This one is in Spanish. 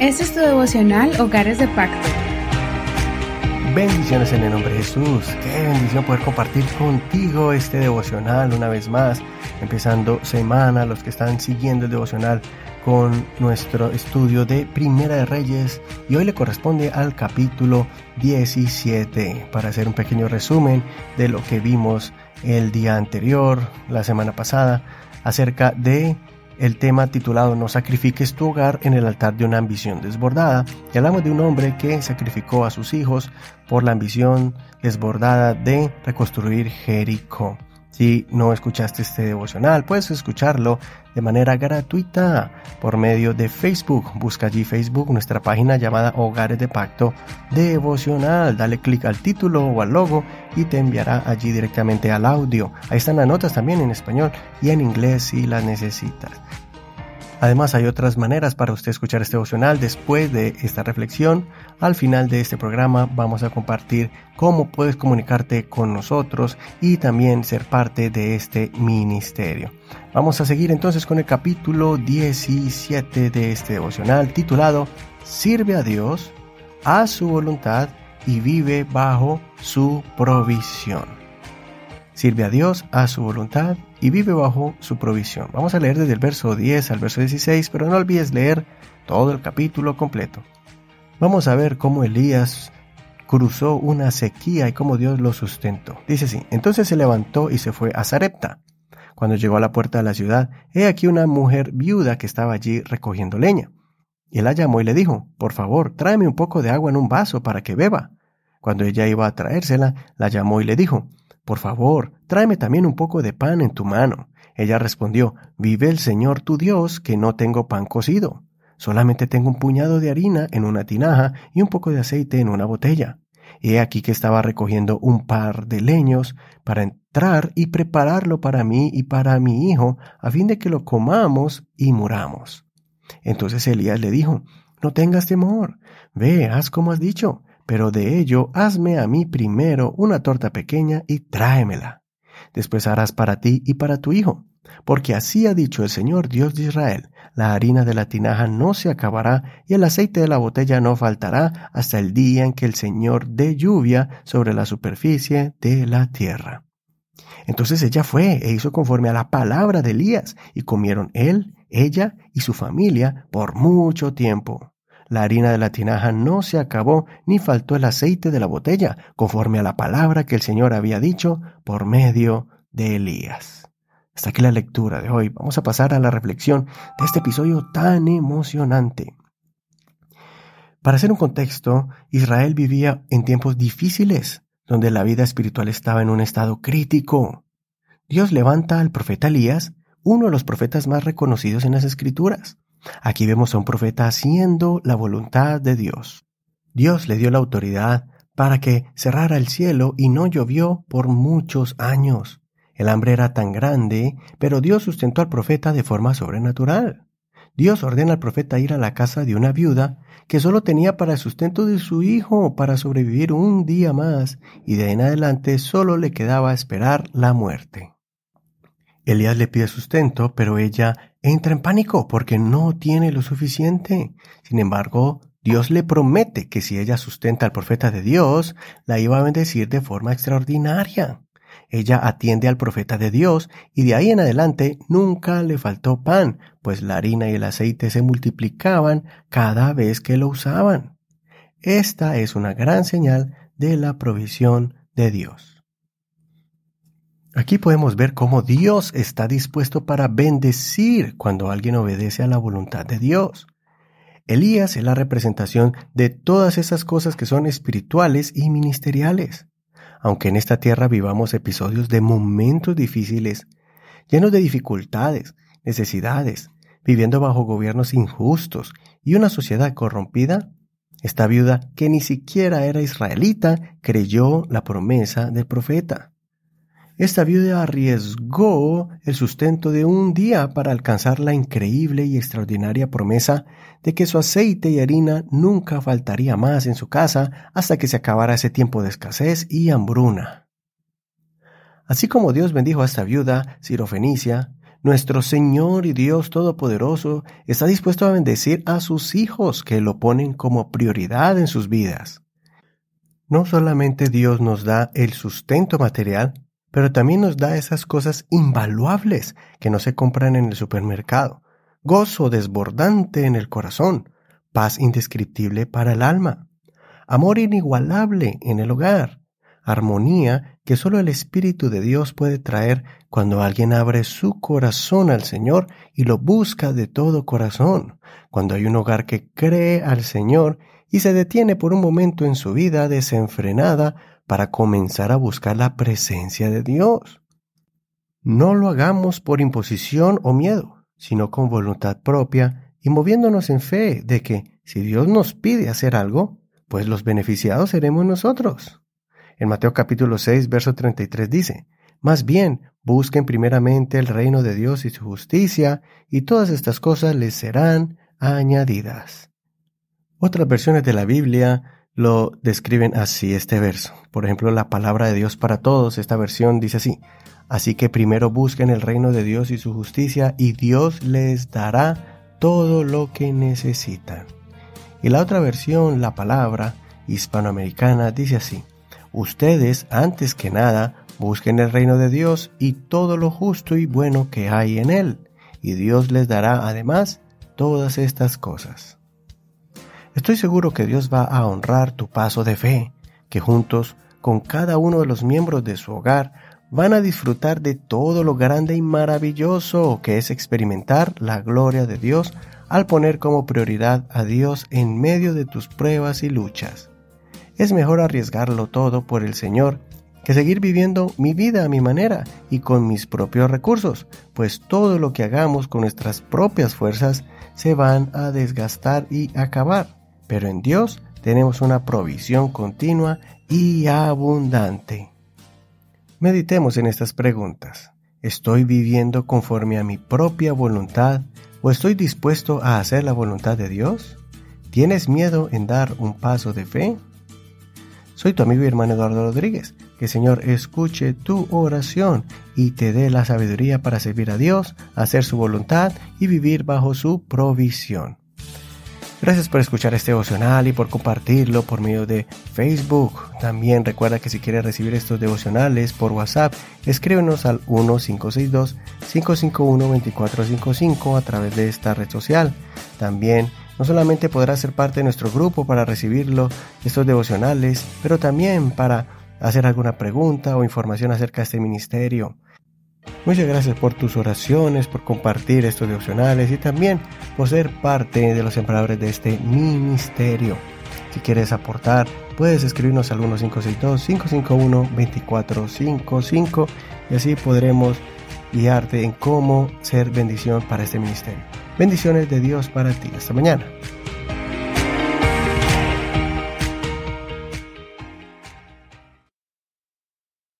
Este es tu devocional Hogares de Pacto. Bendiciones en el nombre de Jesús. Qué bendición poder compartir contigo este devocional una vez más, empezando semana, los que están siguiendo el devocional con nuestro estudio de Primera de Reyes y hoy le corresponde al capítulo 17 para hacer un pequeño resumen de lo que vimos el día anterior, la semana pasada, acerca de el tema titulado No sacrifiques tu hogar en el altar de una ambición desbordada. Y hablamos de un hombre que sacrificó a sus hijos por la ambición desbordada de reconstruir Jericó. Si no escuchaste este devocional, puedes escucharlo de manera gratuita por medio de Facebook. Busca allí Facebook nuestra página llamada Hogares de Pacto Devocional. Dale clic al título o al logo y te enviará allí directamente al audio. Ahí están las notas también en español y en inglés si las necesitas. Además hay otras maneras para usted escuchar este devocional después de esta reflexión. Al final de este programa vamos a compartir cómo puedes comunicarte con nosotros y también ser parte de este ministerio. Vamos a seguir entonces con el capítulo 17 de este devocional titulado Sirve a Dios, a su voluntad y vive bajo su provisión. Sirve a Dios, a su voluntad y vive bajo su provisión. Vamos a leer desde el verso 10 al verso 16, pero no olvides leer todo el capítulo completo. Vamos a ver cómo Elías cruzó una sequía y cómo Dios lo sustentó. Dice así, entonces se levantó y se fue a Zarepta. Cuando llegó a la puerta de la ciudad, he aquí una mujer viuda que estaba allí recogiendo leña. Y él la llamó y le dijo, por favor, tráeme un poco de agua en un vaso para que beba. Cuando ella iba a traérsela, la llamó y le dijo, por favor, tráeme también un poco de pan en tu mano. Ella respondió, Vive el Señor tu Dios, que no tengo pan cocido. Solamente tengo un puñado de harina en una tinaja y un poco de aceite en una botella. He aquí que estaba recogiendo un par de leños para entrar y prepararlo para mí y para mi hijo, a fin de que lo comamos y muramos. Entonces Elías le dijo, No tengas temor, ve, haz como has dicho, pero de ello hazme a mí primero una torta pequeña y tráemela. Después harás para ti y para tu hijo, porque así ha dicho el Señor Dios de Israel, la harina de la tinaja no se acabará y el aceite de la botella no faltará hasta el día en que el Señor dé lluvia sobre la superficie de la tierra. Entonces ella fue e hizo conforme a la palabra de Elías, y comieron él, ella y su familia por mucho tiempo. La harina de la tinaja no se acabó, ni faltó el aceite de la botella, conforme a la palabra que el Señor había dicho por medio de Elías. Hasta aquí la lectura de hoy. Vamos a pasar a la reflexión de este episodio tan emocionante. Para hacer un contexto, Israel vivía en tiempos difíciles, donde la vida espiritual estaba en un estado crítico. Dios levanta al profeta Elías, uno de los profetas más reconocidos en las Escrituras. Aquí vemos a un profeta haciendo la voluntad de Dios. Dios le dio la autoridad para que cerrara el cielo y no llovió por muchos años. El hambre era tan grande, pero Dios sustentó al profeta de forma sobrenatural. Dios ordena al profeta ir a la casa de una viuda que solo tenía para el sustento de su hijo para sobrevivir un día más, y de ahí en adelante solo le quedaba esperar la muerte. Elías le pide sustento, pero ella entra en pánico porque no tiene lo suficiente. Sin embargo, Dios le promete que si ella sustenta al profeta de Dios, la iba a bendecir de forma extraordinaria. Ella atiende al profeta de Dios y de ahí en adelante nunca le faltó pan, pues la harina y el aceite se multiplicaban cada vez que lo usaban. Esta es una gran señal de la provisión de Dios. Aquí podemos ver cómo Dios está dispuesto para bendecir cuando alguien obedece a la voluntad de Dios. Elías es la representación de todas esas cosas que son espirituales y ministeriales. Aunque en esta tierra vivamos episodios de momentos difíciles, llenos de dificultades, necesidades, viviendo bajo gobiernos injustos y una sociedad corrompida, esta viuda, que ni siquiera era israelita, creyó la promesa del profeta. Esta viuda arriesgó el sustento de un día para alcanzar la increíble y extraordinaria promesa de que su aceite y harina nunca faltaría más en su casa hasta que se acabara ese tiempo de escasez y hambruna. Así como Dios bendijo a esta viuda sirofenicia, Nuestro Señor y Dios Todopoderoso está dispuesto a bendecir a sus hijos que lo ponen como prioridad en sus vidas. No solamente Dios nos da el sustento material, pero también nos da esas cosas invaluables que no se compran en el supermercado, gozo desbordante en el corazón, paz indescriptible para el alma, amor inigualable en el hogar, armonía que solo el Espíritu de Dios puede traer cuando alguien abre su corazón al Señor y lo busca de todo corazón, cuando hay un hogar que cree al Señor y se detiene por un momento en su vida desenfrenada para comenzar a buscar la presencia de Dios. No lo hagamos por imposición o miedo, sino con voluntad propia y moviéndonos en fe de que si Dios nos pide hacer algo, pues los beneficiados seremos nosotros. En Mateo capítulo 6, verso 33 dice, Más bien, busquen primeramente el reino de Dios y su justicia, y todas estas cosas les serán añadidas. Otras versiones de la Biblia lo describen así este verso. Por ejemplo, la palabra de Dios para todos, esta versión dice así, Así que primero busquen el reino de Dios y su justicia, y Dios les dará todo lo que necesitan. Y la otra versión, la palabra hispanoamericana, dice así, Ustedes, antes que nada, busquen el reino de Dios y todo lo justo y bueno que hay en él, y Dios les dará además todas estas cosas. Estoy seguro que Dios va a honrar tu paso de fe, que juntos, con cada uno de los miembros de su hogar, van a disfrutar de todo lo grande y maravilloso que es experimentar la gloria de Dios al poner como prioridad a Dios en medio de tus pruebas y luchas. Es mejor arriesgarlo todo por el Señor que seguir viviendo mi vida a mi manera y con mis propios recursos, pues todo lo que hagamos con nuestras propias fuerzas se van a desgastar y acabar. Pero en Dios tenemos una provisión continua y abundante. Meditemos en estas preguntas. ¿Estoy viviendo conforme a mi propia voluntad o estoy dispuesto a hacer la voluntad de Dios? ¿Tienes miedo en dar un paso de fe? Soy tu amigo y hermano Eduardo Rodríguez. Que el Señor escuche tu oración y te dé la sabiduría para servir a Dios, hacer su voluntad y vivir bajo su provisión. Gracias por escuchar este devocional y por compartirlo por medio de Facebook. También recuerda que si quieres recibir estos devocionales por WhatsApp, escríbenos al 1562-551-2455 a través de esta red social. También no solamente podrás ser parte de nuestro grupo para recibirlo, estos devocionales, pero también para hacer alguna pregunta o información acerca de este ministerio. Muchas gracias por tus oraciones, por compartir estos devocionales y también por ser parte de los emperadores de este ministerio. Si quieres aportar, puedes escribirnos al 1562-551-2455 y así podremos guiarte en cómo ser bendición para este ministerio. Bendiciones de Dios para ti. Hasta mañana.